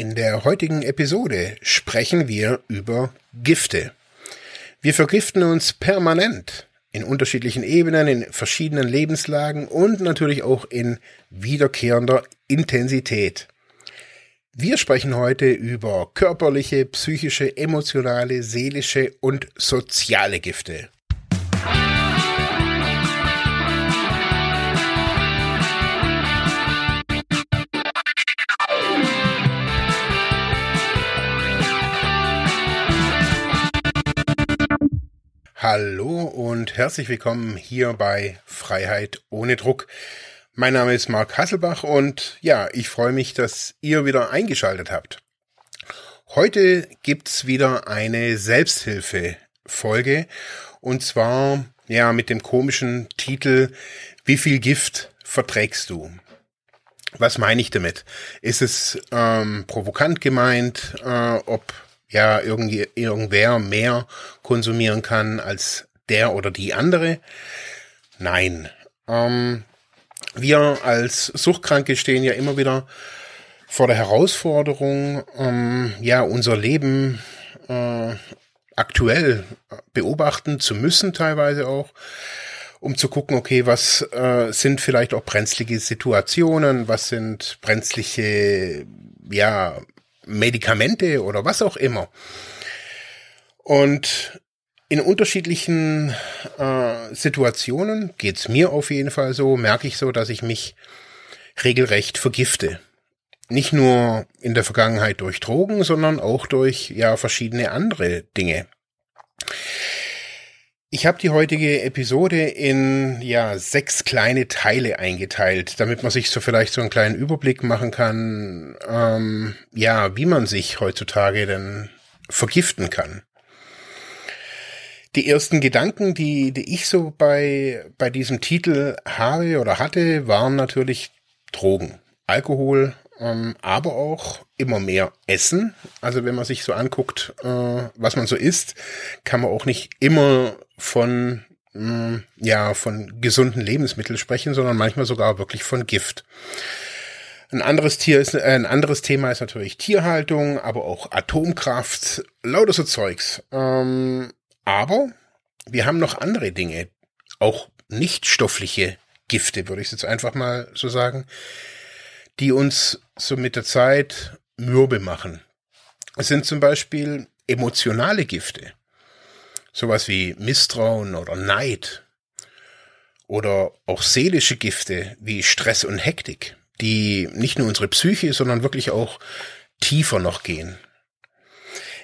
In der heutigen Episode sprechen wir über Gifte. Wir vergiften uns permanent in unterschiedlichen Ebenen, in verschiedenen Lebenslagen und natürlich auch in wiederkehrender Intensität. Wir sprechen heute über körperliche, psychische, emotionale, seelische und soziale Gifte. Hallo und herzlich willkommen hier bei Freiheit ohne Druck. Mein Name ist Marc Hasselbach und ja, ich freue mich, dass ihr wieder eingeschaltet habt. Heute gibt's wieder eine Selbsthilfe-Folge und zwar ja mit dem komischen Titel Wie viel Gift verträgst du? Was meine ich damit? Ist es ähm, provokant gemeint, äh, ob ja irgendwie irgendwer mehr konsumieren kann als der oder die andere. Nein. Ähm, wir als Suchtkranke stehen ja immer wieder vor der Herausforderung, ähm, ja, unser Leben äh, aktuell beobachten zu müssen, teilweise auch, um zu gucken, okay, was äh, sind vielleicht auch brenzlige Situationen, was sind brenzliche, ja, Medikamente oder was auch immer. Und in unterschiedlichen äh, Situationen geht's mir auf jeden Fall so, merke ich so, dass ich mich regelrecht vergifte. Nicht nur in der Vergangenheit durch Drogen, sondern auch durch ja verschiedene andere Dinge. Ich habe die heutige Episode in ja sechs kleine Teile eingeteilt, damit man sich so vielleicht so einen kleinen Überblick machen kann, ähm, ja, wie man sich heutzutage denn vergiften kann. Die ersten Gedanken, die, die ich so bei, bei diesem Titel habe oder hatte, waren natürlich Drogen, Alkohol, ähm, aber auch immer mehr Essen. Also wenn man sich so anguckt, äh, was man so isst, kann man auch nicht immer von mh, mm, ja von gesunden Lebensmitteln sprechen, sondern manchmal sogar wirklich von Gift. Ein anderes Tier ist, äh, ein anderes Thema ist natürlich Tierhaltung, aber auch Atomkraft, lauter so Zeugs. Ähm, aber wir haben noch andere Dinge, auch nicht stoffliche Gifte, würde ich jetzt einfach mal so sagen, die uns so mit der Zeit mürbe machen. Es sind zum Beispiel emotionale Gifte. Sowas wie Misstrauen oder Neid. Oder auch seelische Gifte wie Stress und Hektik, die nicht nur unsere Psyche, sondern wirklich auch tiefer noch gehen.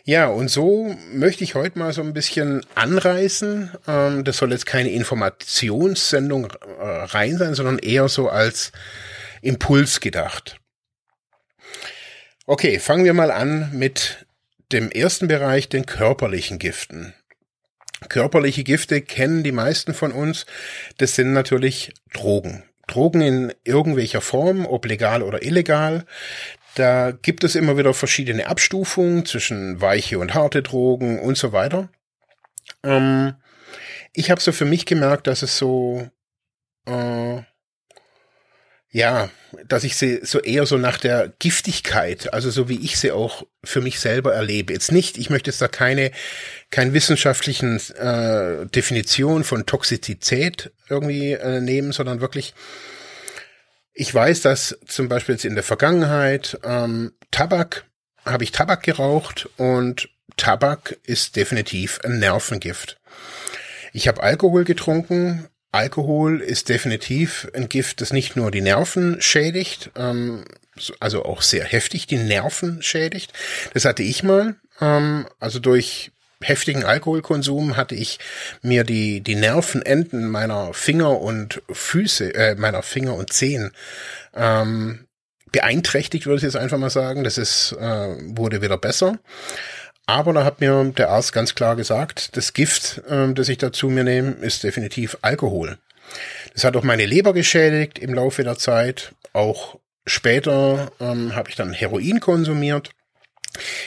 Ja, und so möchte ich heute mal so ein bisschen anreißen. Ähm, das soll jetzt keine Informationssendung äh, rein sein, sondern eher so als Impuls gedacht. Okay, fangen wir mal an mit dem ersten Bereich, den körperlichen Giften. Körperliche Gifte kennen die meisten von uns. Das sind natürlich Drogen. Drogen in irgendwelcher Form, ob legal oder illegal. Da gibt es immer wieder verschiedene Abstufungen zwischen weiche und harte Drogen und so weiter. Ähm, ich habe so für mich gemerkt, dass es so äh, ja, dass ich sie so eher so nach der Giftigkeit, also so wie ich sie auch für mich selber erlebe. Jetzt nicht, ich möchte jetzt da keine, keine wissenschaftlichen äh, Definition von Toxizität irgendwie äh, nehmen, sondern wirklich, ich weiß, dass zum Beispiel jetzt in der Vergangenheit ähm, Tabak, habe ich Tabak geraucht und Tabak ist definitiv ein Nervengift. Ich habe Alkohol getrunken, Alkohol ist definitiv ein Gift, das nicht nur die Nerven schädigt, ähm, also auch sehr heftig die Nerven schädigt. Das hatte ich mal. Ähm, also durch heftigen Alkoholkonsum hatte ich mir die, die Nervenenden meiner Finger und Füße, äh, meiner Finger und Zehen ähm, beeinträchtigt, würde ich jetzt einfach mal sagen. Das ist, äh, wurde wieder besser. Aber da hat mir der Arzt ganz klar gesagt, das Gift, ähm, das ich dazu mir nehme, ist definitiv Alkohol. Das hat auch meine Leber geschädigt im Laufe der Zeit. Auch später ähm, habe ich dann Heroin konsumiert.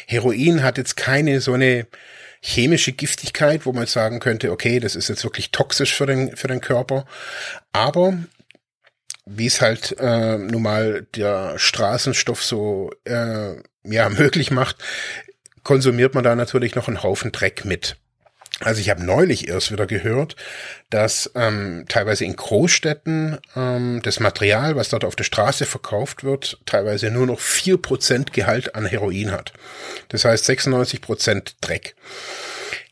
Heroin hat jetzt keine so eine chemische Giftigkeit, wo man sagen könnte, okay, das ist jetzt wirklich toxisch für den, für den Körper. Aber wie es halt äh, nun mal der Straßenstoff so äh, ja möglich macht, konsumiert man da natürlich noch einen Haufen Dreck mit. Also ich habe neulich erst wieder gehört, dass ähm, teilweise in Großstädten ähm, das Material, was dort auf der Straße verkauft wird, teilweise nur noch vier Prozent Gehalt an Heroin hat. Das heißt 96% Dreck.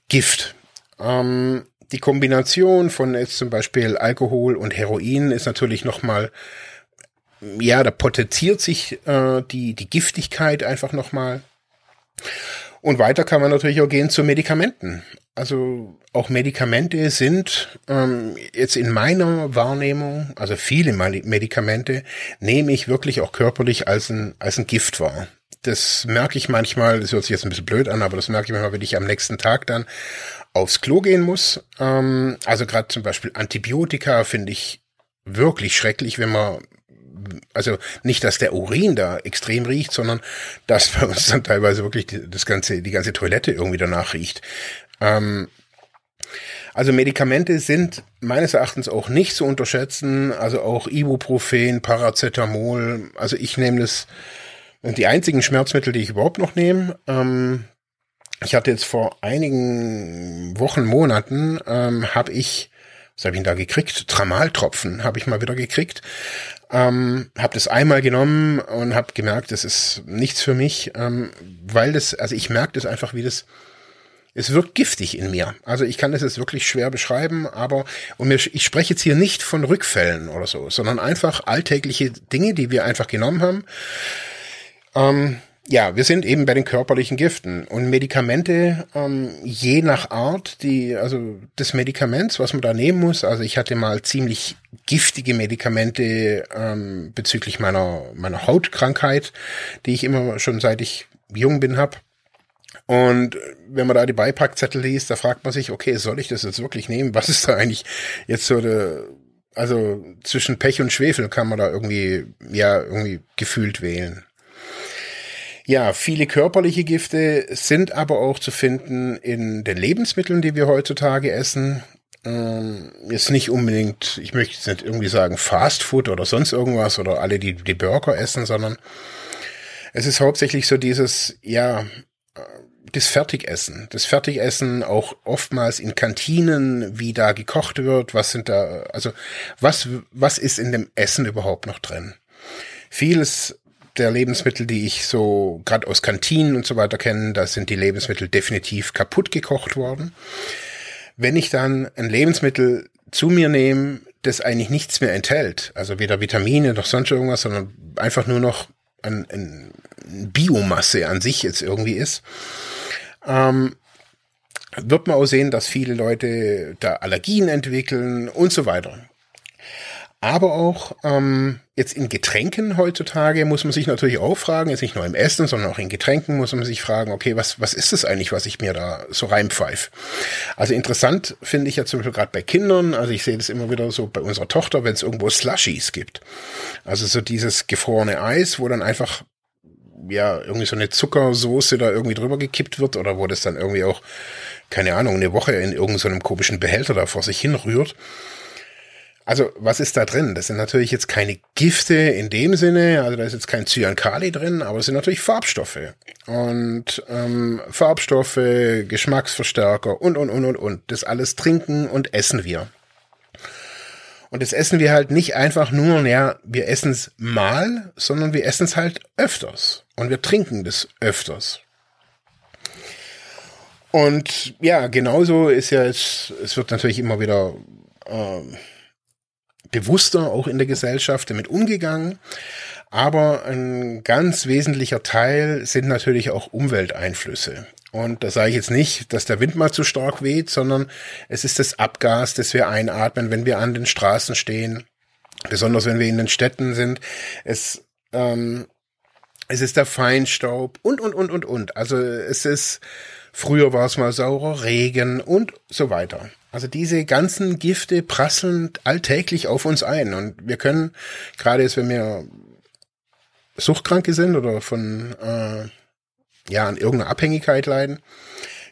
Gift. Ähm, die Kombination von jetzt zum Beispiel Alkohol und Heroin ist natürlich nochmal, ja, da potenziert sich äh, die, die Giftigkeit einfach nochmal. Und weiter kann man natürlich auch gehen zu Medikamenten. Also auch Medikamente sind ähm, jetzt in meiner Wahrnehmung, also viele Medikamente nehme ich wirklich auch körperlich als ein, als ein Gift wahr. Das merke ich manchmal, das hört sich jetzt ein bisschen blöd an, aber das merke ich manchmal, wenn ich am nächsten Tag dann aufs Klo gehen muss. Ähm, also gerade zum Beispiel Antibiotika finde ich wirklich schrecklich, wenn man also nicht, dass der Urin da extrem riecht, sondern dass bei uns dann teilweise wirklich die, das ganze, die ganze Toilette irgendwie danach riecht. Ähm, also Medikamente sind meines Erachtens auch nicht zu unterschätzen. Also auch Ibuprofen, Paracetamol. Also ich nehme das die einzigen Schmerzmittel, die ich überhaupt noch nehme. Ähm, ich hatte jetzt vor einigen Wochen, Monaten, ähm, habe ich, was habe ich denn da gekriegt? Tramaltropfen habe ich mal wieder gekriegt. Ähm, habe das einmal genommen und habe gemerkt, das ist nichts für mich, ähm, weil das, also ich merke das einfach, wie das, es wirkt giftig in mir. Also ich kann das jetzt wirklich schwer beschreiben, aber und mir, ich spreche jetzt hier nicht von Rückfällen oder so, sondern einfach alltägliche Dinge, die wir einfach genommen haben. Ähm, ja, wir sind eben bei den körperlichen Giften und Medikamente, ähm, je nach Art, die, also des Medikaments, was man da nehmen muss. Also ich hatte mal ziemlich giftige Medikamente ähm, bezüglich meiner meiner Hautkrankheit, die ich immer schon seit ich jung bin hab. Und wenn man da die Beipackzettel liest, da fragt man sich, okay, soll ich das jetzt wirklich nehmen? Was ist da eigentlich jetzt so der, also zwischen Pech und Schwefel kann man da irgendwie, ja, irgendwie gefühlt wählen. Ja, viele körperliche Gifte sind aber auch zu finden in den Lebensmitteln, die wir heutzutage essen. Ähm, ist nicht unbedingt, ich möchte jetzt nicht irgendwie sagen Fast Food oder sonst irgendwas oder alle, die die Burger essen, sondern es ist hauptsächlich so dieses, ja, äh, das Fertigessen. Das Fertigessen auch oftmals in Kantinen, wie da gekocht wird, was sind da, also was, was ist in dem Essen überhaupt noch drin? Vieles der Lebensmittel, die ich so gerade aus Kantinen und so weiter kenne, da sind die Lebensmittel definitiv kaputt gekocht worden. Wenn ich dann ein Lebensmittel zu mir nehme, das eigentlich nichts mehr enthält, also weder Vitamine noch sonst irgendwas, sondern einfach nur noch ein, ein Biomasse an sich jetzt irgendwie ist, ähm, wird man auch sehen, dass viele Leute da Allergien entwickeln und so weiter. Aber auch ähm, jetzt in Getränken heutzutage muss man sich natürlich auch fragen, jetzt nicht nur im Essen, sondern auch in Getränken muss man sich fragen, okay, was, was ist das eigentlich, was ich mir da so reinpfeife? Also interessant finde ich ja zum Beispiel gerade bei Kindern, also ich sehe das immer wieder so bei unserer Tochter, wenn es irgendwo Slushies gibt. Also so dieses gefrorene Eis, wo dann einfach ja, irgendwie so eine Zuckersoße da irgendwie drüber gekippt wird oder wo das dann irgendwie auch, keine Ahnung, eine Woche in irgendeinem komischen Behälter da vor sich hin rührt. Also, was ist da drin? Das sind natürlich jetzt keine Gifte in dem Sinne, also da ist jetzt kein Cyankali drin, aber es sind natürlich Farbstoffe. Und ähm, Farbstoffe, Geschmacksverstärker und, und, und, und, und. Das alles trinken und essen wir. Und das essen wir halt nicht einfach nur, ja, wir essen es mal, sondern wir essen es halt öfters. Und wir trinken das öfters. Und ja, genauso ist ja es, es wird natürlich immer wieder äh, bewusster auch in der Gesellschaft damit umgegangen. Aber ein ganz wesentlicher Teil sind natürlich auch Umwelteinflüsse. Und da sage ich jetzt nicht, dass der Wind mal zu stark weht, sondern es ist das Abgas, das wir einatmen, wenn wir an den Straßen stehen, besonders wenn wir in den Städten sind. Es, ähm, es ist der Feinstaub und, und, und, und, und. Also es ist, früher war es mal saurer Regen und so weiter. Also diese ganzen Gifte prasseln alltäglich auf uns ein und wir können, gerade jetzt, wenn wir Suchtkranke sind oder von äh, ja an irgendeiner Abhängigkeit leiden,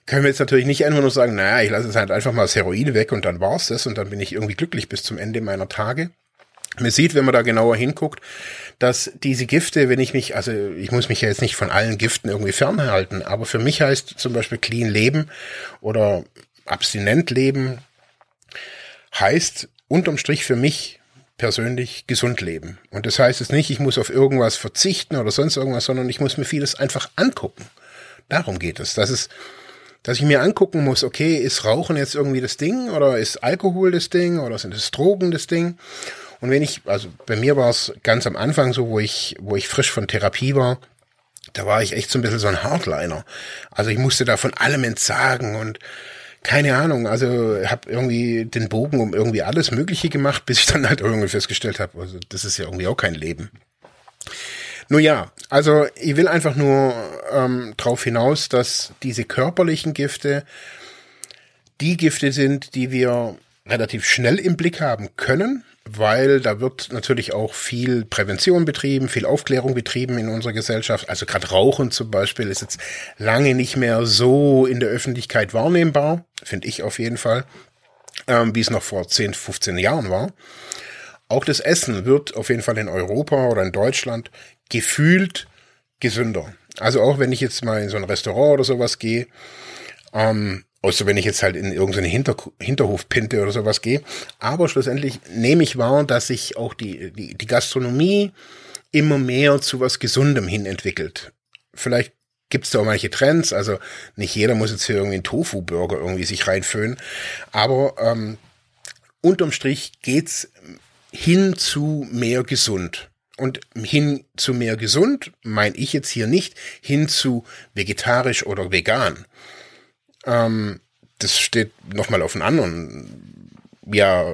können wir jetzt natürlich nicht einfach nur sagen, naja, ich lasse jetzt halt einfach mal das Heroin weg und dann war's das und dann bin ich irgendwie glücklich bis zum Ende meiner Tage. Man sieht, wenn man da genauer hinguckt, dass diese Gifte, wenn ich mich, also ich muss mich ja jetzt nicht von allen Giften irgendwie fernhalten, aber für mich heißt zum Beispiel clean leben oder abstinent leben, heißt unterm Strich für mich persönlich gesund leben. Und das heißt es nicht, ich muss auf irgendwas verzichten oder sonst irgendwas, sondern ich muss mir vieles einfach angucken. Darum geht es. Das ist, dass ich mir angucken muss, okay, ist Rauchen jetzt irgendwie das Ding oder ist Alkohol das Ding oder sind es Drogen das Ding? Und wenn ich, also bei mir war es ganz am Anfang so, wo ich, wo ich frisch von Therapie war, da war ich echt so ein bisschen so ein Hardliner. Also ich musste da von allem entsagen und keine Ahnung, also habe irgendwie den Bogen um irgendwie alles Mögliche gemacht, bis ich dann halt irgendwie festgestellt habe, also das ist ja irgendwie auch kein Leben. Nun ja, also ich will einfach nur ähm, darauf hinaus, dass diese körperlichen Gifte die Gifte sind, die wir relativ schnell im Blick haben können, weil da wird natürlich auch viel Prävention betrieben, viel Aufklärung betrieben in unserer Gesellschaft. Also gerade Rauchen zum Beispiel ist jetzt lange nicht mehr so in der Öffentlichkeit wahrnehmbar, finde ich auf jeden Fall, ähm, wie es noch vor 10, 15 Jahren war. Auch das Essen wird auf jeden Fall in Europa oder in Deutschland gefühlt gesünder. Also auch wenn ich jetzt mal in so ein Restaurant oder sowas gehe, ähm, Außer wenn ich jetzt halt in irgendeine Hinter Hinterhofpinte oder sowas gehe. Aber schlussendlich nehme ich wahr, dass sich auch die, die, die Gastronomie immer mehr zu was Gesundem hin entwickelt. Vielleicht gibt es da auch manche Trends, also nicht jeder muss jetzt hier irgendwie einen Tofu-Burger irgendwie sich reinföhnen. Aber ähm, unterm Strich geht's hin zu mehr gesund. Und hin zu mehr gesund meine ich jetzt hier nicht hin zu vegetarisch oder vegan ähm, das steht nochmal auf einem anderen, ja,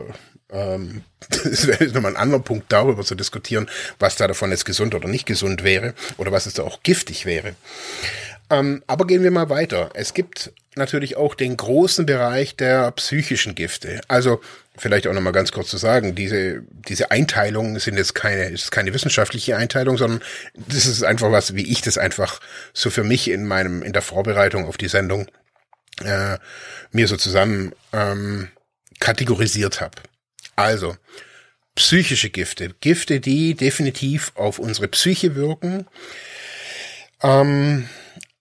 ähm, das wäre nochmal ein anderer Punkt darüber zu diskutieren, was da davon jetzt gesund oder nicht gesund wäre oder was es da auch giftig wäre. Ähm, aber gehen wir mal weiter. Es gibt natürlich auch den großen Bereich der psychischen Gifte. Also vielleicht auch nochmal ganz kurz zu sagen, diese, diese Einteilungen sind jetzt keine, ist keine wissenschaftliche Einteilung, sondern das ist einfach was, wie ich das einfach so für mich in meinem, in der Vorbereitung auf die Sendung äh, mir so zusammen ähm, kategorisiert habe. Also, psychische Gifte, Gifte, die definitiv auf unsere Psyche wirken, ähm,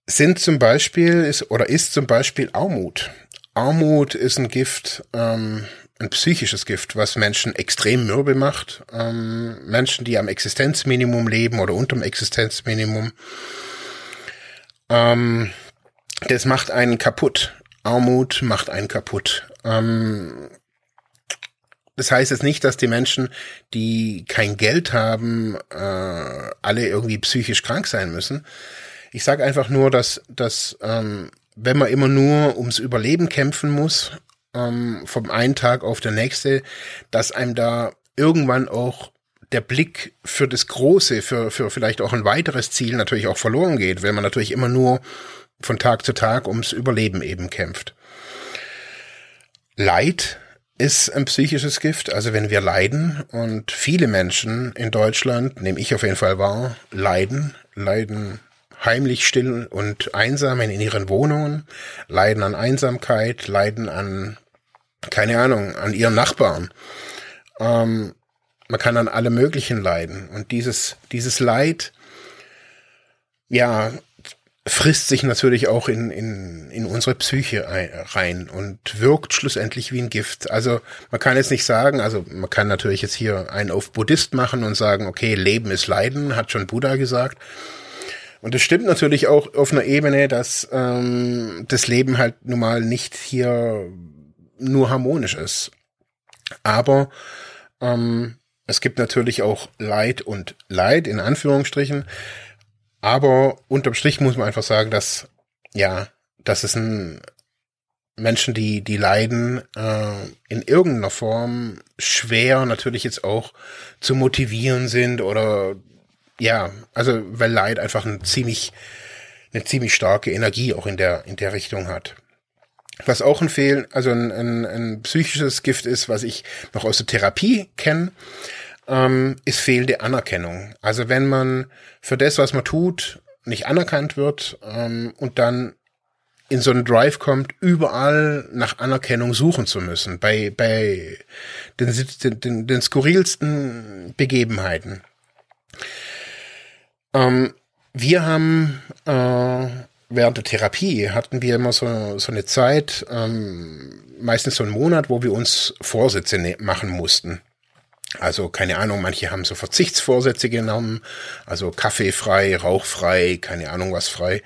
sind zum Beispiel ist oder ist zum Beispiel Armut. Armut ist ein Gift, ähm, ein psychisches Gift, was Menschen extrem mürbe macht. Ähm, Menschen, die am Existenzminimum leben oder unterm Existenzminimum. Ähm, das macht einen kaputt. Armut macht einen kaputt. Ähm, das heißt jetzt nicht, dass die Menschen, die kein Geld haben, äh, alle irgendwie psychisch krank sein müssen. Ich sage einfach nur, dass, dass ähm, wenn man immer nur ums Überleben kämpfen muss, ähm, vom einen Tag auf der nächste, dass einem da irgendwann auch der Blick für das Große, für, für vielleicht auch ein weiteres Ziel natürlich auch verloren geht, weil man natürlich immer nur von Tag zu Tag ums Überleben eben kämpft. Leid ist ein psychisches Gift. Also wenn wir leiden und viele Menschen in Deutschland, nehme ich auf jeden Fall wahr, leiden, leiden heimlich still und einsam in ihren Wohnungen, leiden an Einsamkeit, leiden an, keine Ahnung, an ihren Nachbarn. Ähm, man kann an alle möglichen leiden. Und dieses, dieses Leid, ja, frisst sich natürlich auch in, in, in unsere Psyche rein und wirkt schlussendlich wie ein Gift. Also man kann jetzt nicht sagen, also man kann natürlich jetzt hier einen auf Buddhist machen und sagen, okay, Leben ist Leiden, hat schon Buddha gesagt. Und es stimmt natürlich auch auf einer Ebene, dass ähm, das Leben halt nun mal nicht hier nur harmonisch ist. Aber ähm, es gibt natürlich auch Leid und Leid in Anführungsstrichen. Aber unterm Strich muss man einfach sagen, dass, ja, das ist ein Menschen, die, die leiden, äh, in irgendeiner Form schwer natürlich jetzt auch zu motivieren sind oder ja, also weil Leid einfach ein ziemlich, eine ziemlich starke Energie auch in der, in der Richtung hat. Was auch ein Fehl, also ein, ein, ein psychisches Gift ist, was ich noch aus der Therapie kenne, ähm, ist fehlende Anerkennung. Also wenn man für das, was man tut, nicht anerkannt wird ähm, und dann in so einen Drive kommt, überall nach Anerkennung suchen zu müssen, bei, bei den, den, den skurrilsten Begebenheiten. Ähm, wir haben äh, während der Therapie hatten wir immer so, so eine Zeit, ähm, meistens so einen Monat, wo wir uns Vorsätze ne machen mussten. Also keine Ahnung, manche haben so Verzichtsvorsätze genommen, also kaffeefrei, rauchfrei, keine Ahnung was frei.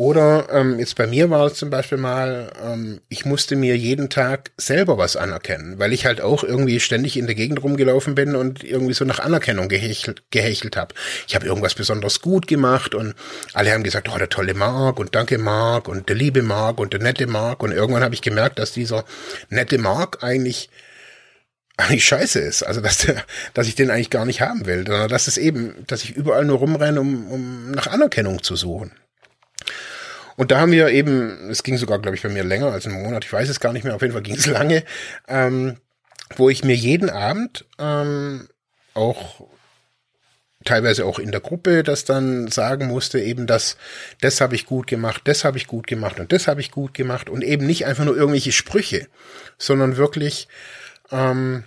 Oder ähm, jetzt bei mir war es zum Beispiel mal, ähm, ich musste mir jeden Tag selber was anerkennen, weil ich halt auch irgendwie ständig in der Gegend rumgelaufen bin und irgendwie so nach Anerkennung gehechelt, gehechelt habe. Ich habe irgendwas besonders gut gemacht und alle haben gesagt, oh, der tolle Mark und danke Mark und der liebe Mark und der nette Mark. Und irgendwann habe ich gemerkt, dass dieser nette Mark eigentlich eigentlich scheiße ist. Also dass der, dass ich den eigentlich gar nicht haben will, sondern dass es eben, dass ich überall nur rumrenne, um, um nach Anerkennung zu suchen. Und da haben wir eben, es ging sogar, glaube ich, bei mir länger als einen Monat, ich weiß es gar nicht mehr, auf jeden Fall ging es lange, ähm, wo ich mir jeden Abend ähm, auch teilweise auch in der Gruppe das dann sagen musste, eben das, das habe ich gut gemacht, das habe ich gut gemacht und das habe ich gut gemacht. Und eben nicht einfach nur irgendwelche Sprüche, sondern wirklich ähm,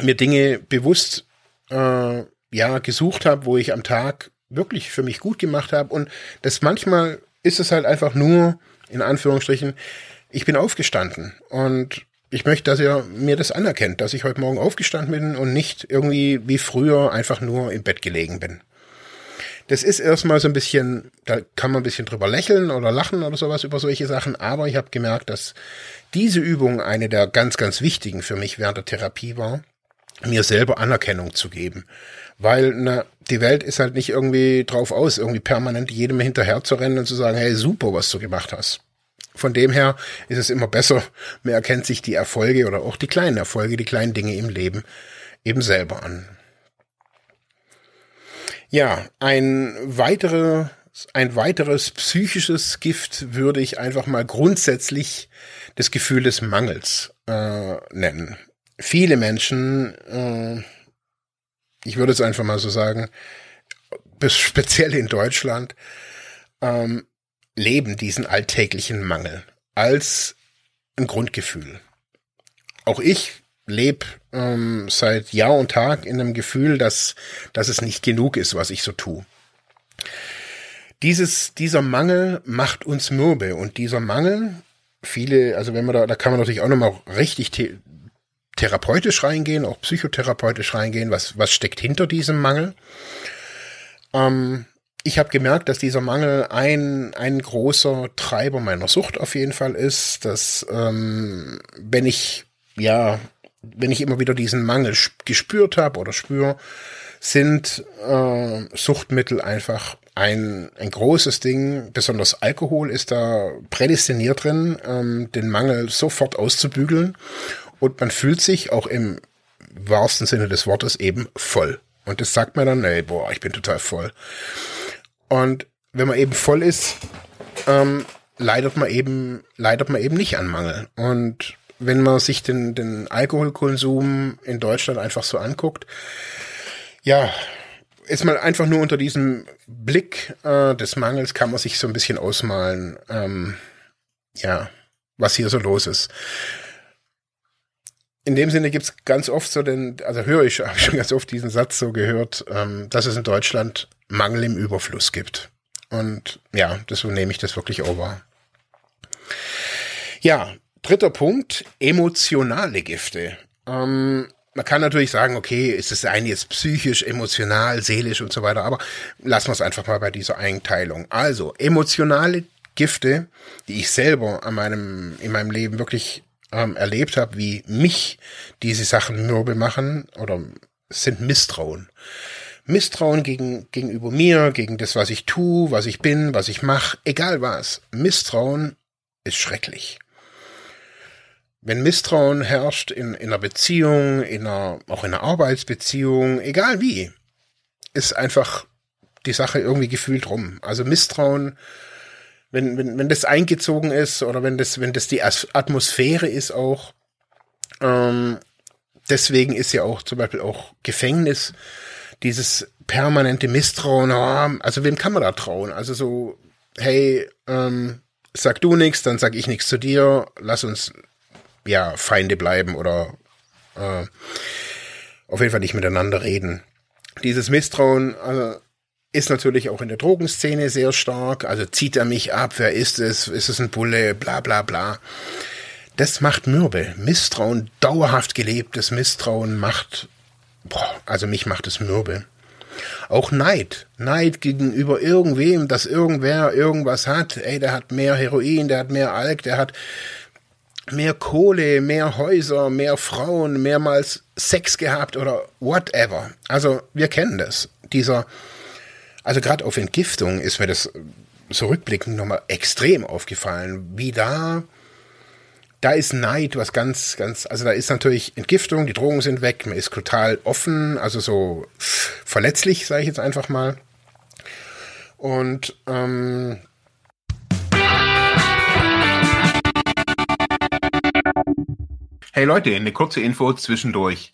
mir Dinge bewusst äh, ja gesucht habe, wo ich am Tag wirklich für mich gut gemacht habe und das manchmal ist es halt einfach nur, in Anführungsstrichen, ich bin aufgestanden und ich möchte, dass ihr mir das anerkennt, dass ich heute Morgen aufgestanden bin und nicht irgendwie wie früher einfach nur im Bett gelegen bin. Das ist erstmal so ein bisschen, da kann man ein bisschen drüber lächeln oder lachen oder sowas über solche Sachen, aber ich habe gemerkt, dass diese Übung eine der ganz, ganz wichtigen für mich während der Therapie war, mir selber Anerkennung zu geben. Weil na, die Welt ist halt nicht irgendwie drauf aus, irgendwie permanent jedem hinterher zu rennen und zu sagen, hey, super, was du gemacht hast. Von dem her ist es immer besser, man erkennt sich die Erfolge oder auch die kleinen Erfolge, die kleinen Dinge im Leben eben selber an. Ja, ein weitere, ein weiteres psychisches Gift würde ich einfach mal grundsätzlich das Gefühl des Mangels äh, nennen. Viele Menschen äh, ich würde es einfach mal so sagen, speziell in Deutschland, ähm, leben diesen alltäglichen Mangel als ein Grundgefühl. Auch ich lebe ähm, seit Jahr und Tag in einem Gefühl, dass, dass es nicht genug ist, was ich so tue. Dieses, dieser Mangel macht uns mürbe und dieser Mangel, viele, also wenn man da, da kann man natürlich auch nochmal richtig therapeutisch reingehen, auch psychotherapeutisch reingehen, was, was steckt hinter diesem Mangel. Ähm, ich habe gemerkt, dass dieser Mangel ein, ein großer Treiber meiner Sucht auf jeden Fall ist, dass ähm, wenn ich, ja, wenn ich immer wieder diesen Mangel gespürt habe oder spüre, sind äh, Suchtmittel einfach ein, ein großes Ding. Besonders Alkohol ist da prädestiniert drin, ähm, den Mangel sofort auszubügeln und man fühlt sich auch im wahrsten Sinne des Wortes eben voll. Und das sagt man dann, ey, boah, ich bin total voll. Und wenn man eben voll ist, ähm, leidet man eben, leidet man eben nicht an Mangel. Und wenn man sich den, den Alkoholkonsum in Deutschland einfach so anguckt, ja, ist man einfach nur unter diesem Blick äh, des Mangels kann man sich so ein bisschen ausmalen, ähm, ja, was hier so los ist in dem Sinne gibt's ganz oft so den, also höre ich, habe ich schon ganz oft diesen Satz so gehört, ähm, dass es in Deutschland Mangel im Überfluss gibt. Und ja, deswegen nehme ich das wirklich over. Ja, dritter Punkt, emotionale Gifte. Ähm, man kann natürlich sagen, okay, ist es eine jetzt psychisch, emotional, seelisch und so weiter, aber lassen wir es einfach mal bei dieser Einteilung. Also, emotionale Gifte, die ich selber an meinem, in meinem Leben wirklich ähm, erlebt habe, wie mich diese Sachen mürbe machen oder sind Misstrauen. Misstrauen gegen, gegenüber mir, gegen das, was ich tue, was ich bin, was ich mache, egal was. Misstrauen ist schrecklich. Wenn Misstrauen herrscht in, in einer Beziehung, in einer, auch in einer Arbeitsbeziehung, egal wie, ist einfach die Sache irgendwie gefühlt rum. Also Misstrauen wenn, wenn, wenn das eingezogen ist oder wenn das, wenn das die Atmosphäre ist auch, ähm, deswegen ist ja auch zum Beispiel auch Gefängnis dieses permanente Misstrauen, also wem kann man da trauen? Also so, hey, ähm, sag du nichts, dann sag ich nichts zu dir, lass uns ja Feinde bleiben oder äh, auf jeden Fall nicht miteinander reden. Dieses Misstrauen also, ist natürlich auch in der Drogenszene sehr stark. Also zieht er mich ab, wer ist es, ist es ein Bulle, bla bla bla. Das macht mürbe. Misstrauen, dauerhaft gelebtes Misstrauen macht, boah, also mich macht es mürbe. Auch Neid. Neid gegenüber irgendwem, dass irgendwer irgendwas hat. Ey, der hat mehr Heroin, der hat mehr Alk, der hat mehr Kohle, mehr Häuser, mehr Frauen, mehrmals Sex gehabt oder whatever. Also wir kennen das. Dieser, also gerade auf Entgiftung ist mir das so rückblickend nochmal extrem aufgefallen, wie da, da ist Neid was ganz, ganz, also da ist natürlich Entgiftung, die Drogen sind weg, man ist total offen, also so verletzlich, sage ich jetzt einfach mal. Und ähm, Hey Leute, eine kurze Info zwischendurch.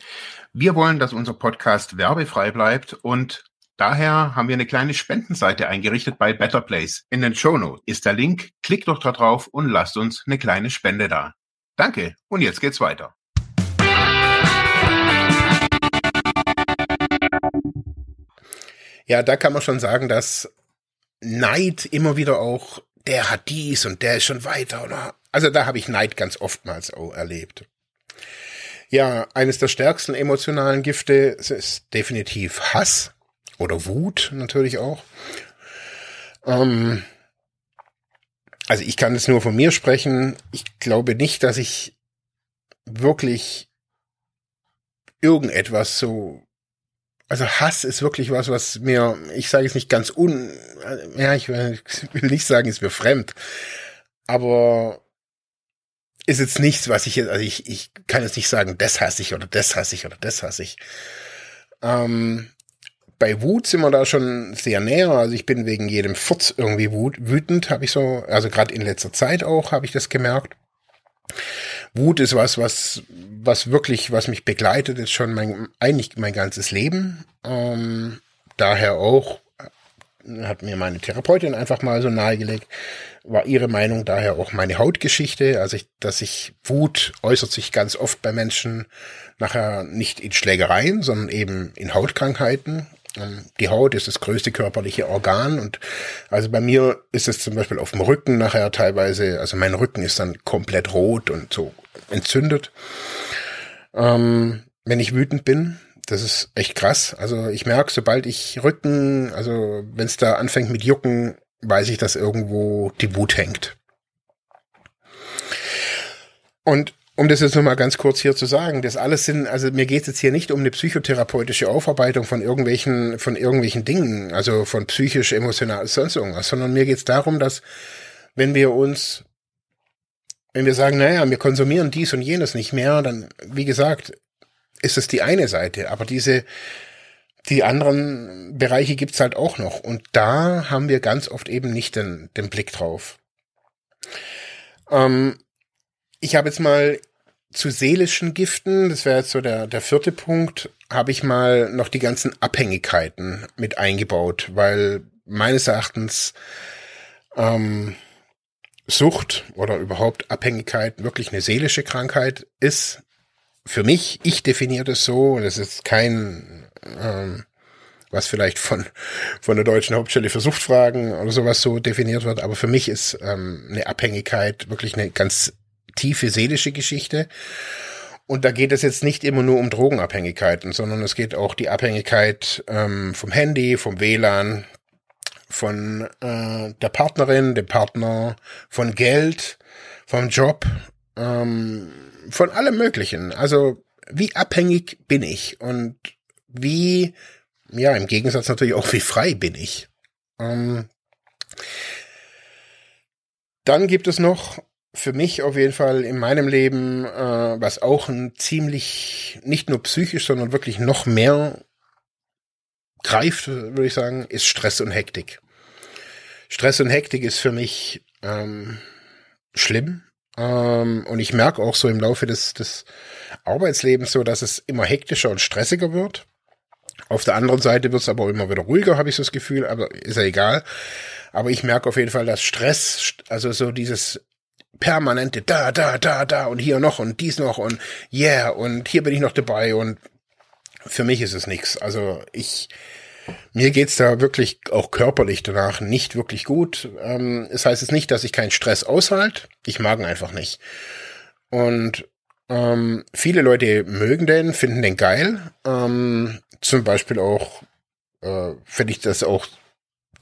Wir wollen, dass unser Podcast werbefrei bleibt und daher haben wir eine kleine Spendenseite eingerichtet bei Better Place. In den Show ist der Link. Klickt doch da drauf und lasst uns eine kleine Spende da. Danke und jetzt geht's weiter. Ja, da kann man schon sagen, dass Neid immer wieder auch, der hat dies und der ist schon weiter, oder? Also da habe ich Neid ganz oftmals auch erlebt. Ja, eines der stärksten emotionalen Gifte ist definitiv Hass oder Wut natürlich auch. Ähm, also ich kann es nur von mir sprechen. Ich glaube nicht, dass ich wirklich irgendetwas so also Hass ist wirklich was, was mir, ich sage es nicht ganz un, ja, ich will nicht sagen, ist mir fremd, aber ist jetzt nichts, was ich jetzt, also ich, ich kann jetzt nicht sagen, das hasse ich oder das hasse ich oder das hasse ich. Ähm, bei Wut sind wir da schon sehr näher. Also ich bin wegen jedem Furz irgendwie wut, wütend, habe ich so, also gerade in letzter Zeit auch, habe ich das gemerkt. Wut ist was, was, was wirklich, was mich begleitet, ist schon mein, eigentlich mein ganzes Leben. Ähm, daher auch hat mir meine Therapeutin einfach mal so nahegelegt, war ihre Meinung daher auch meine Hautgeschichte, also ich, dass ich Wut äußert sich ganz oft bei Menschen nachher nicht in Schlägereien, sondern eben in Hautkrankheiten. Ähm, die Haut ist das größte körperliche Organ und also bei mir ist es zum Beispiel auf dem Rücken nachher teilweise, also mein Rücken ist dann komplett rot und so entzündet. Ähm, wenn ich wütend bin, das ist echt krass. Also ich merke, sobald ich Rücken, also wenn es da anfängt mit Jucken, weiß ich, dass irgendwo die Wut hängt. Und um das jetzt nochmal ganz kurz hier zu sagen, das alles sind, also mir geht es jetzt hier nicht um eine psychotherapeutische Aufarbeitung von irgendwelchen, von irgendwelchen Dingen, also von psychisch, emotional, sonst irgendwas, sondern mir geht es darum, dass wenn wir uns, wenn wir sagen, naja, wir konsumieren dies und jenes nicht mehr, dann, wie gesagt, ist es die eine Seite. Aber diese, die anderen Bereiche gibt's halt auch noch. Und da haben wir ganz oft eben nicht den, den Blick drauf. Ähm, ich habe jetzt mal zu seelischen Giften, das wäre jetzt so der, der vierte Punkt, habe ich mal noch die ganzen Abhängigkeiten mit eingebaut, weil meines Erachtens ähm, Sucht oder überhaupt Abhängigkeit wirklich eine seelische Krankheit ist für mich, ich definiere das so, das ist kein, ähm, was vielleicht von, von der deutschen Hauptstelle für Suchtfragen oder sowas so definiert wird, aber für mich ist ähm, eine Abhängigkeit wirklich eine ganz tiefe seelische Geschichte. Und da geht es jetzt nicht immer nur um Drogenabhängigkeiten, sondern es geht auch die Abhängigkeit ähm, vom Handy, vom WLAN, von äh, der Partnerin, dem Partner, von Geld, vom Job, ähm, von allem Möglichen. Also wie abhängig bin ich und wie, ja, im Gegensatz natürlich auch, wie frei bin ich. Ähm, dann gibt es noch für mich auf jeden Fall in meinem Leben, äh, was auch ein ziemlich, nicht nur psychisch, sondern wirklich noch mehr greift, würde ich sagen, ist Stress und Hektik. Stress und Hektik ist für mich ähm, schlimm. Ähm, und ich merke auch so im Laufe des, des Arbeitslebens so, dass es immer hektischer und stressiger wird. Auf der anderen Seite wird es aber immer wieder ruhiger, habe ich so das Gefühl, aber ist ja egal. Aber ich merke auf jeden Fall, dass Stress, also so dieses permanente da, da, da, da und hier noch und dies noch und yeah und hier bin ich noch dabei und für mich ist es nichts. Also ich, mir geht's da wirklich auch körperlich danach nicht wirklich gut. Ähm, es heißt es nicht, dass ich keinen Stress aushalte. Ich mag ihn einfach nicht. Und ähm, viele Leute mögen den, finden den geil. Ähm, zum Beispiel auch äh, finde ich das auch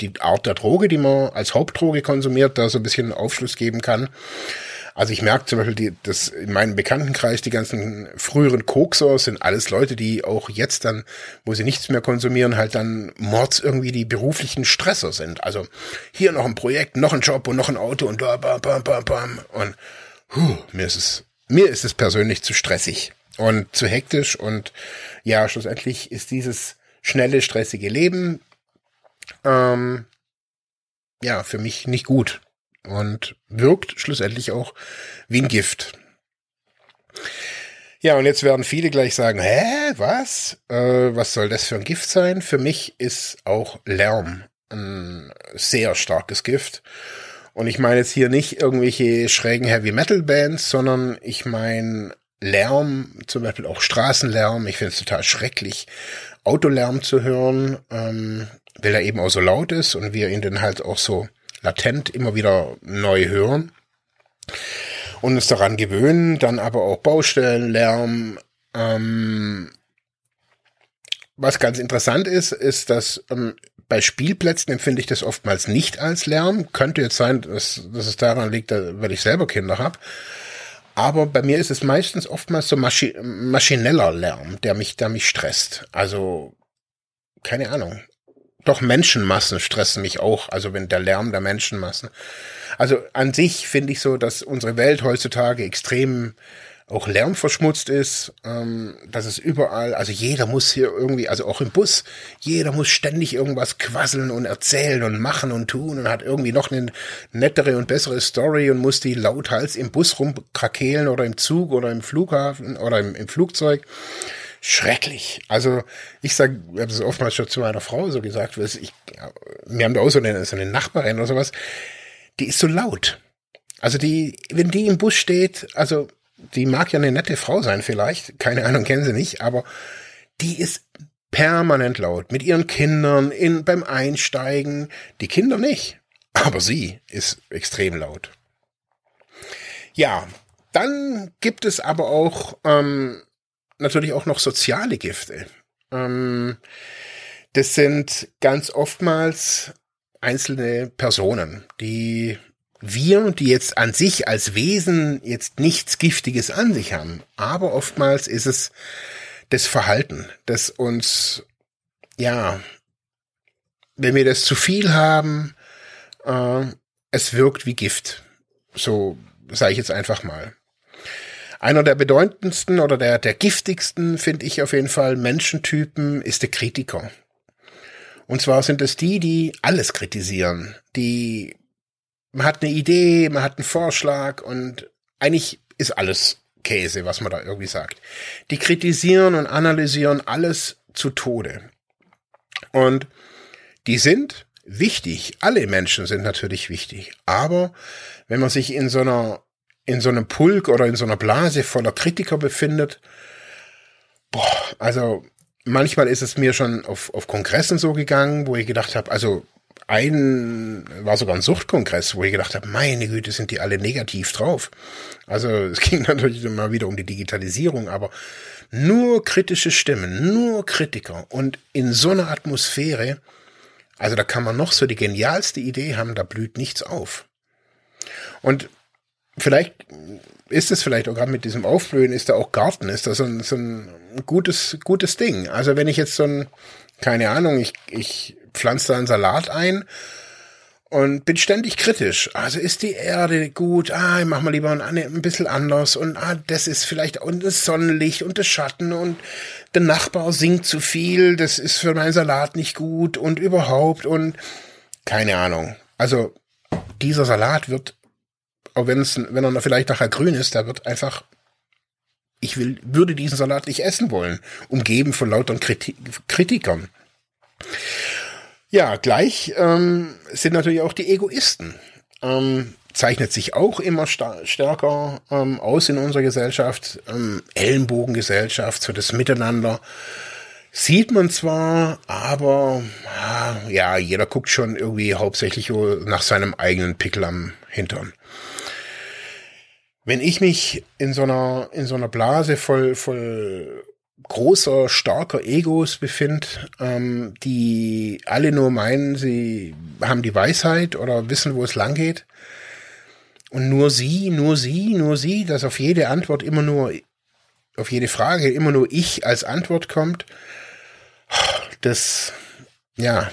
die Art der Droge, die man als Hauptdroge konsumiert, da so ein bisschen Aufschluss geben kann. Also ich merke zum Beispiel, die, dass in meinem Bekanntenkreis die ganzen früheren Kokser sind alles Leute, die auch jetzt dann, wo sie nichts mehr konsumieren, halt dann Mords irgendwie die beruflichen Stresser sind. Also hier noch ein Projekt, noch ein Job und noch ein Auto und da, bam, bam, bam, bam. Und huh, mir ist es, mir ist es persönlich zu stressig und zu hektisch und ja, schlussendlich ist dieses schnelle, stressige Leben ähm, ja für mich nicht gut und wirkt schlussendlich auch wie ein Gift. Ja, und jetzt werden viele gleich sagen, hä, was? Äh, was soll das für ein Gift sein? Für mich ist auch Lärm ein sehr starkes Gift. Und ich meine jetzt hier nicht irgendwelche schrägen Heavy Metal Bands, sondern ich meine Lärm, zum Beispiel auch Straßenlärm. Ich finde es total schrecklich, Autolärm zu hören, ähm, weil er eben auch so laut ist und wir ihn dann halt auch so latent immer wieder neu hören und uns daran gewöhnen, dann aber auch Baustellenlärm. Ähm, was ganz interessant ist, ist, dass ähm, bei Spielplätzen empfinde ich das oftmals nicht als Lärm. Könnte jetzt sein, dass, dass es daran liegt, weil ich selber Kinder habe. Aber bei mir ist es meistens oftmals so maschi maschineller Lärm, der mich, der mich stresst. Also, keine Ahnung. Doch Menschenmassen stressen mich auch, also wenn der Lärm der Menschenmassen. Also an sich finde ich so, dass unsere Welt heutzutage extrem auch lärmverschmutzt ist, ähm, dass es überall, also jeder muss hier irgendwie, also auch im Bus, jeder muss ständig irgendwas quasseln und erzählen und machen und tun und hat irgendwie noch eine nettere und bessere Story und muss die lauthals im Bus rumkrakehlen oder im Zug oder im Flughafen oder im, im Flugzeug schrecklich. Also ich sage, ich habe es oftmals schon zu meiner Frau so gesagt, ich, wir haben da auch so eine, so eine Nachbarin oder sowas, die ist so laut. Also die, wenn die im Bus steht, also die mag ja eine nette Frau sein vielleicht, keine Ahnung, kennen sie nicht, aber die ist permanent laut mit ihren Kindern in, beim Einsteigen. Die Kinder nicht, aber sie ist extrem laut. Ja, dann gibt es aber auch ähm, natürlich auch noch soziale Gifte. Ähm, das sind ganz oftmals einzelne Personen, die wir, die jetzt an sich als Wesen jetzt nichts Giftiges an sich haben, aber oftmals ist es das Verhalten, das uns, ja, wenn wir das zu viel haben, äh, es wirkt wie Gift. So sage ich jetzt einfach mal. Einer der bedeutendsten oder der, der giftigsten, finde ich auf jeden Fall, Menschentypen ist der Kritiker. Und zwar sind es die, die alles kritisieren, die man hat eine Idee, man hat einen Vorschlag und eigentlich ist alles Käse, was man da irgendwie sagt. Die kritisieren und analysieren alles zu Tode. Und die sind wichtig. Alle Menschen sind natürlich wichtig. Aber wenn man sich in so einer in so einem Pulk oder in so einer Blase voller Kritiker befindet, boah, also manchmal ist es mir schon auf, auf Kongressen so gegangen, wo ich gedacht habe, also ein, war sogar ein Suchtkongress, wo ich gedacht habe, meine Güte, sind die alle negativ drauf. Also es ging natürlich immer wieder um die Digitalisierung, aber nur kritische Stimmen, nur Kritiker und in so einer Atmosphäre, also da kann man noch so die genialste Idee haben, da blüht nichts auf. Und vielleicht ist es vielleicht auch gerade mit diesem Aufblühen, ist da auch Garten, ist das so ein, so ein gutes, gutes Ding. Also wenn ich jetzt so ein, keine Ahnung, ich, ich pflanze da einen Salat ein und bin ständig kritisch. Also ist die Erde gut? Ah, ich mach mal lieber ein, ein bisschen anders und ah, das ist vielleicht und das Sonnenlicht und das Schatten und der Nachbar singt zu viel, das ist für meinen Salat nicht gut und überhaupt und keine Ahnung. Also dieser Salat wird auch wenn es, wenn er vielleicht nachher grün ist, da wird einfach, ich will, würde diesen Salat nicht essen wollen, umgeben von lauter Kriti Kritikern. Ja, gleich ähm, sind natürlich auch die Egoisten. Ähm, zeichnet sich auch immer stärker ähm, aus in unserer Gesellschaft. Ähm, Ellenbogengesellschaft, so das Miteinander. Sieht man zwar, aber ja, jeder guckt schon irgendwie hauptsächlich nach seinem eigenen Pickel am Hintern. Wenn ich mich in so einer, in so einer Blase voll, voll großer, starker Egos befinde, ähm, die alle nur meinen, sie haben die Weisheit oder wissen, wo es lang geht. Und nur sie, nur sie, nur sie, dass auf jede Antwort immer nur, auf jede Frage immer nur ich als Antwort kommt. Das, ja,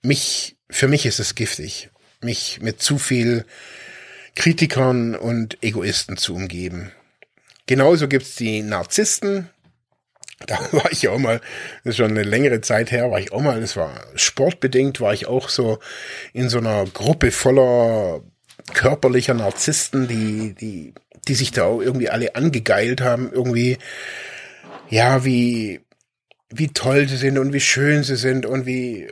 mich, für mich ist es giftig, mich mit zu viel Kritikern und Egoisten zu umgeben. Genauso gibt's die Narzissten, da war ich auch mal, das ist schon eine längere Zeit her, war ich auch mal, das war sportbedingt, war ich auch so in so einer Gruppe voller körperlicher Narzissten, die, die, die sich da auch irgendwie alle angegeilt haben, irgendwie, ja, wie, wie toll sie sind und wie schön sie sind und wie,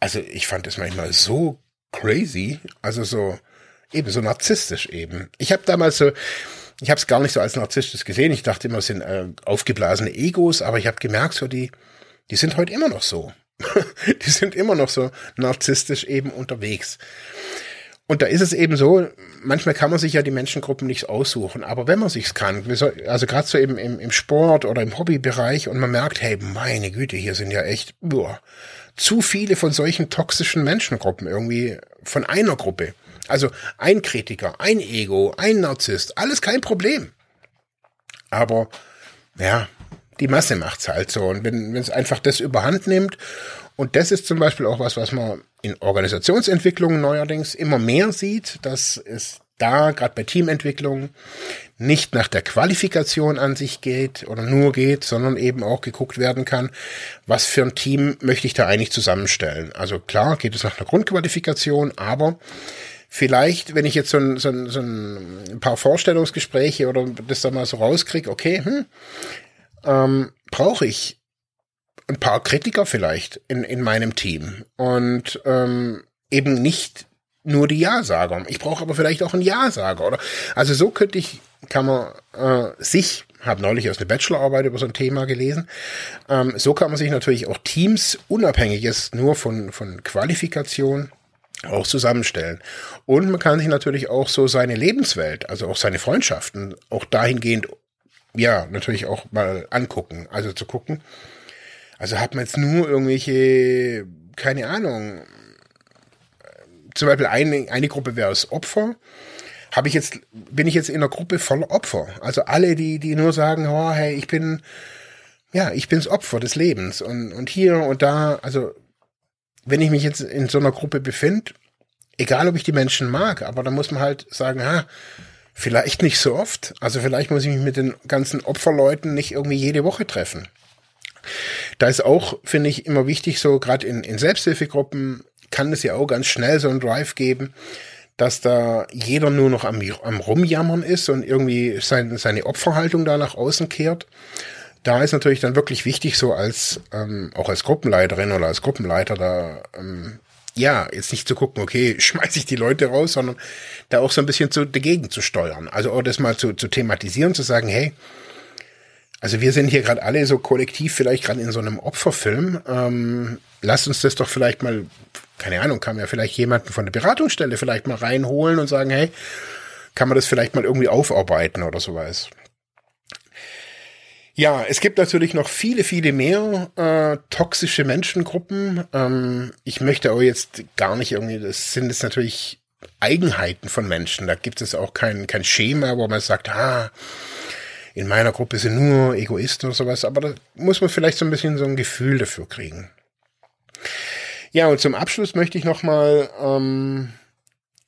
also ich fand das manchmal so crazy, also so, eben so narzisstisch eben. Ich habe damals so, ich habe es gar nicht so als narzisstisch gesehen. Ich dachte immer, es sind äh, aufgeblasene Egos, aber ich habe gemerkt, so die, die sind heute immer noch so. die sind immer noch so narzisstisch eben unterwegs. Und da ist es eben so, manchmal kann man sich ja die Menschengruppen nicht aussuchen, aber wenn man sich's kann, also gerade so eben im, im Sport oder im Hobbybereich und man merkt, hey, meine Güte, hier sind ja echt boah, zu viele von solchen toxischen Menschengruppen irgendwie von einer Gruppe. Also ein Kritiker, ein Ego, ein Narzisst, alles kein Problem. Aber ja, die Masse macht's halt so. Und wenn es einfach das überhand nimmt, und das ist zum Beispiel auch was, was man in Organisationsentwicklungen neuerdings immer mehr sieht, dass es da, gerade bei Teamentwicklungen, nicht nach der Qualifikation an sich geht oder nur geht, sondern eben auch geguckt werden kann, was für ein Team möchte ich da eigentlich zusammenstellen. Also klar geht es nach einer Grundqualifikation, aber vielleicht, wenn ich jetzt so ein, so ein, so ein paar Vorstellungsgespräche oder das da mal so rauskriege, okay, hm, ähm, brauche ich ein paar Kritiker vielleicht in, in meinem Team und ähm, eben nicht nur die Ja-Sager. Ich brauche aber vielleicht auch einen Ja-Sager, oder? Also so könnte ich, kann man äh, sich, habe neulich aus einer Bachelorarbeit über so ein Thema gelesen, ähm, so kann man sich natürlich auch Teams unabhängiges nur von, von Qualifikation auch zusammenstellen. Und man kann sich natürlich auch so seine Lebenswelt, also auch seine Freundschaften, auch dahingehend, ja, natürlich auch mal angucken. Also zu gucken, also hat man jetzt nur irgendwelche, keine Ahnung, zum Beispiel eine, eine Gruppe wäre aus Opfer. Habe ich jetzt, bin ich jetzt in einer Gruppe voller Opfer. Also alle, die, die nur sagen, oh, hey, ich bin, ja, ich bin's Opfer des Lebens und, und hier und da, also wenn ich mich jetzt in so einer Gruppe befinde, egal ob ich die Menschen mag, aber da muss man halt sagen, ha, vielleicht nicht so oft. Also vielleicht muss ich mich mit den ganzen Opferleuten nicht irgendwie jede Woche treffen. Da ist auch, finde ich, immer wichtig, so gerade in, in Selbsthilfegruppen kann es ja auch ganz schnell so einen Drive geben, dass da jeder nur noch am, am Rumjammern ist und irgendwie sein, seine Opferhaltung da nach außen kehrt da ist natürlich dann wirklich wichtig, so als ähm, auch als Gruppenleiterin oder als Gruppenleiter da ähm, ja jetzt nicht zu gucken, okay, schmeiß ich die Leute raus, sondern da auch so ein bisschen zu, dagegen zu steuern. Also auch das mal zu, zu thematisieren, zu sagen, hey, also wir sind hier gerade alle so kollektiv vielleicht gerade in so einem Opferfilm. Ähm, lasst uns das doch vielleicht mal, keine Ahnung, kann man ja vielleicht jemanden von der Beratungsstelle vielleicht mal reinholen und sagen, hey, kann man das vielleicht mal irgendwie aufarbeiten oder sowas. Ja, es gibt natürlich noch viele, viele mehr äh, toxische Menschengruppen. Ähm, ich möchte aber jetzt gar nicht irgendwie, das sind jetzt natürlich Eigenheiten von Menschen. Da gibt es auch kein, kein Schema, wo man sagt, ah, in meiner Gruppe sind nur Egoisten und sowas, aber da muss man vielleicht so ein bisschen so ein Gefühl dafür kriegen. Ja, und zum Abschluss möchte ich nochmal ähm,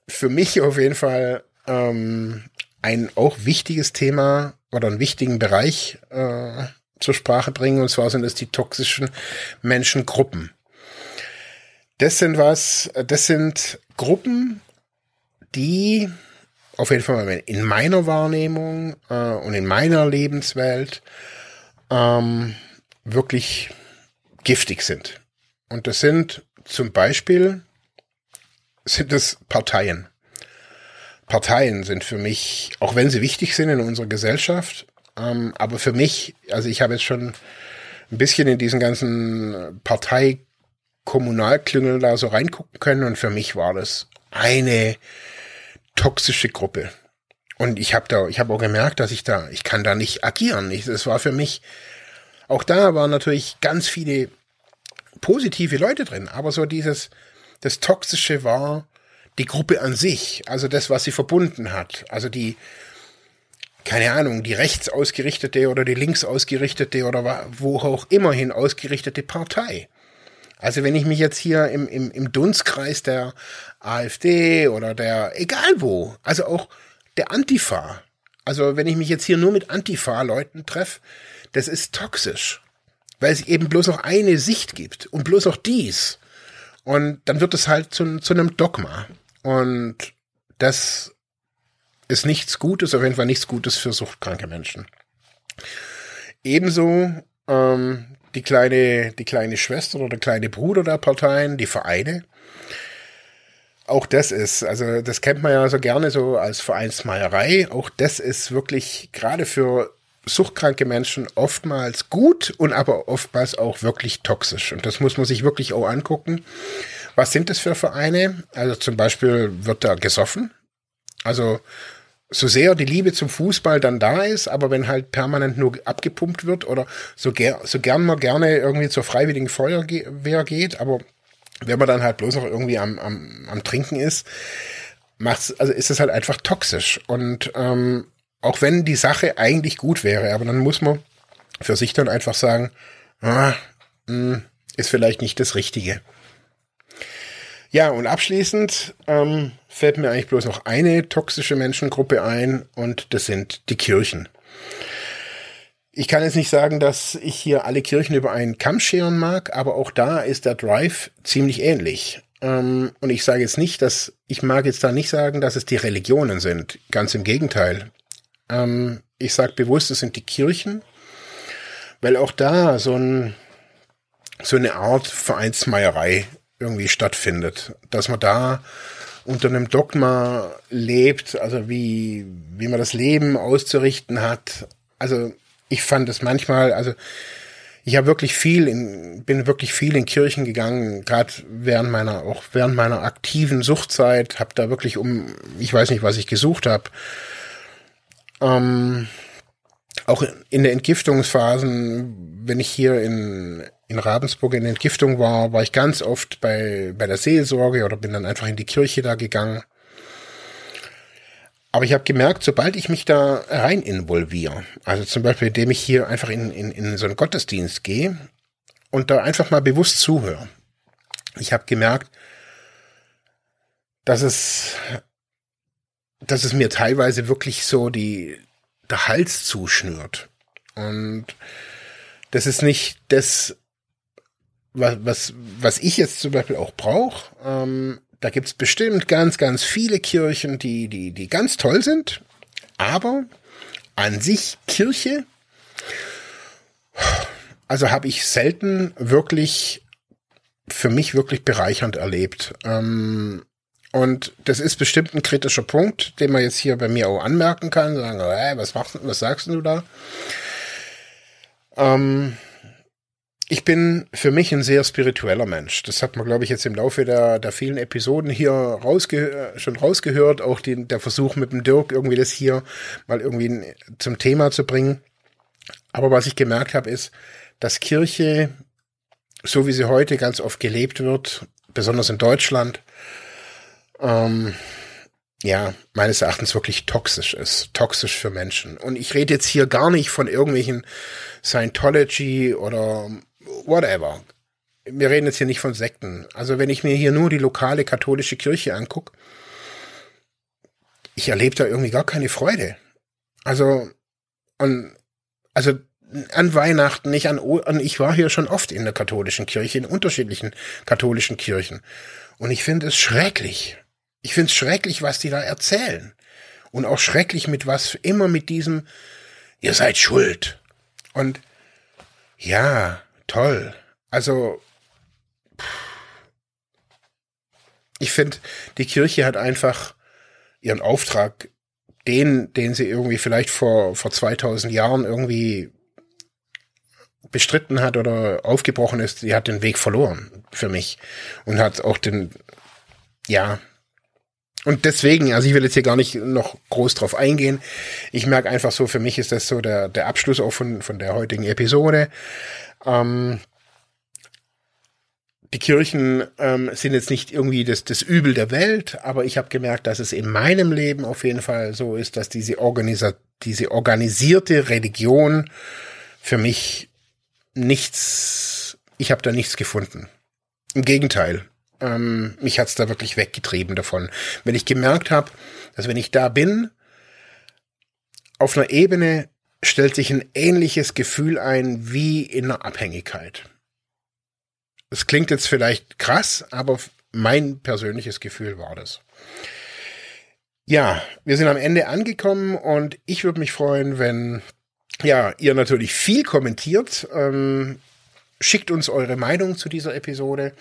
für mich auf jeden Fall ähm, ein auch wichtiges Thema oder einen wichtigen Bereich äh, zur Sprache bringen, und zwar sind es die toxischen Menschengruppen. Das sind was, das sind Gruppen, die auf jeden Fall in meiner Wahrnehmung äh, und in meiner Lebenswelt ähm, wirklich giftig sind. Und das sind zum Beispiel sind es Parteien. Parteien sind für mich, auch wenn sie wichtig sind in unserer Gesellschaft, ähm, aber für mich, also ich habe jetzt schon ein bisschen in diesen ganzen Partei-Kommunalklüngel da so reingucken können und für mich war das eine toxische Gruppe. Und ich habe da, ich habe auch gemerkt, dass ich da, ich kann da nicht agieren. Das war für mich, auch da waren natürlich ganz viele positive Leute drin, aber so dieses, das Toxische war die Gruppe an sich, also das, was sie verbunden hat. Also die, keine Ahnung, die rechts ausgerichtete oder die links ausgerichtete oder wo auch immerhin ausgerichtete Partei. Also wenn ich mich jetzt hier im, im, im Dunstkreis der AfD oder der, egal wo, also auch der Antifa, also wenn ich mich jetzt hier nur mit Antifa-Leuten treffe, das ist toxisch, weil es eben bloß noch eine Sicht gibt und bloß noch dies. Und dann wird es halt zu, zu einem Dogma. Und das ist nichts Gutes, auf jeden Fall nichts Gutes für suchtkranke Menschen. Ebenso ähm, die kleine, die kleine Schwester oder der kleine Bruder der Parteien, die Vereine. Auch das ist, also das kennt man ja so gerne so als Vereinsmeierei. Auch das ist wirklich gerade für suchtkranke Menschen oftmals gut und aber oftmals auch wirklich toxisch. Und das muss man sich wirklich auch angucken. Was sind das für Vereine? Also zum Beispiel wird da gesoffen. Also so sehr die Liebe zum Fußball dann da ist, aber wenn halt permanent nur abgepumpt wird oder so, ger so gern man gerne irgendwie zur freiwilligen Feuerwehr geht, aber wenn man dann halt bloß noch irgendwie am, am, am Trinken ist, macht's, also ist es halt einfach toxisch. Und ähm, auch wenn die Sache eigentlich gut wäre, aber dann muss man für sich dann einfach sagen, ah, mh, hm, ist vielleicht nicht das Richtige. Ja, und abschließend ähm, fällt mir eigentlich bloß noch eine toxische Menschengruppe ein und das sind die Kirchen. Ich kann jetzt nicht sagen, dass ich hier alle Kirchen über einen Kamm scheren mag, aber auch da ist der Drive ziemlich ähnlich. Ähm, und ich sage jetzt nicht, dass, ich mag jetzt da nicht sagen, dass es die Religionen sind. Ganz im Gegenteil. Ähm, ich sage bewusst, es sind die Kirchen, weil auch da so ein, so eine Art Vereinsmeierei irgendwie stattfindet. Dass man da unter einem Dogma lebt, also wie, wie man das Leben auszurichten hat. Also ich fand es manchmal, also ich habe wirklich viel in, bin wirklich viel in Kirchen gegangen, gerade während meiner, auch während meiner aktiven Suchtzeit, habe da wirklich um, ich weiß nicht, was ich gesucht habe. Ähm, auch in der Entgiftungsphasen, wenn ich hier in, in Ravensburg in Entgiftung war, war ich ganz oft bei, bei der Seelsorge oder bin dann einfach in die Kirche da gegangen. Aber ich habe gemerkt, sobald ich mich da rein involviere, also zum Beispiel, indem ich hier einfach in, in, in so einen Gottesdienst gehe und da einfach mal bewusst zuhöre, ich habe gemerkt, dass es, dass es mir teilweise wirklich so die, der Hals zuschnürt. Und das ist nicht das, was, was, was ich jetzt zum Beispiel auch brauche. Ähm, da gibt's bestimmt ganz, ganz viele Kirchen, die, die, die ganz toll sind. Aber an sich Kirche, also habe ich selten wirklich für mich wirklich bereichernd erlebt. Ähm, und das ist bestimmt ein kritischer Punkt, den man jetzt hier bei mir auch anmerken kann. Sagen, hey, was machst, was sagst du da? Ähm, ich bin für mich ein sehr spiritueller Mensch. Das hat man, glaube ich, jetzt im Laufe der, der vielen Episoden hier rausge schon rausgehört. Auch die, der Versuch mit dem Dirk, irgendwie das hier mal irgendwie zum Thema zu bringen. Aber was ich gemerkt habe, ist, dass Kirche, so wie sie heute ganz oft gelebt wird, besonders in Deutschland, ähm, ja, meines Erachtens wirklich toxisch ist, toxisch für Menschen. Und ich rede jetzt hier gar nicht von irgendwelchen Scientology oder whatever. Wir reden jetzt hier nicht von Sekten. Also wenn ich mir hier nur die lokale katholische Kirche angucke, ich erlebe da irgendwie gar keine Freude. Also, und, also an Weihnachten, nicht an, und ich war hier schon oft in der katholischen Kirche, in unterschiedlichen katholischen Kirchen. Und ich finde es schrecklich. Ich finde es schrecklich, was die da erzählen. Und auch schrecklich mit was, immer mit diesem, ihr seid schuld. Und ja, toll. Also, Ich finde, die Kirche hat einfach ihren Auftrag, den, den sie irgendwie vielleicht vor, vor 2000 Jahren irgendwie bestritten hat oder aufgebrochen ist, die hat den Weg verloren für mich und hat auch den, ja, und deswegen, also ich will jetzt hier gar nicht noch groß drauf eingehen. Ich merke einfach so, für mich ist das so der, der Abschluss auch von, von der heutigen Episode. Ähm, die Kirchen ähm, sind jetzt nicht irgendwie das, das Übel der Welt, aber ich habe gemerkt, dass es in meinem Leben auf jeden Fall so ist, dass diese, Organisa diese organisierte Religion für mich nichts, ich habe da nichts gefunden. Im Gegenteil, ähm, mich hat's da wirklich weggetrieben davon. Wenn ich gemerkt habe, dass wenn ich da bin, auf einer Ebene stellt sich ein ähnliches Gefühl ein wie in einer Abhängigkeit. Es klingt jetzt vielleicht krass, aber mein persönliches Gefühl war das. Ja, wir sind am Ende angekommen und ich würde mich freuen, wenn ja, ihr natürlich viel kommentiert. Ähm, schickt uns eure Meinung zu dieser Episode.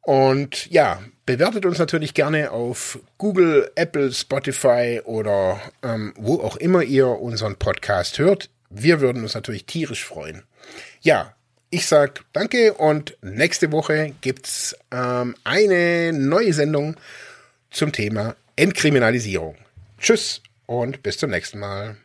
Und ja, bewertet uns natürlich gerne auf Google, Apple, Spotify oder ähm, wo auch immer ihr unseren Podcast hört. Wir würden uns natürlich tierisch freuen. Ja, ich sag danke und nächste Woche gibt's ähm, eine neue Sendung zum Thema Entkriminalisierung. Tschüss und bis zum nächsten Mal.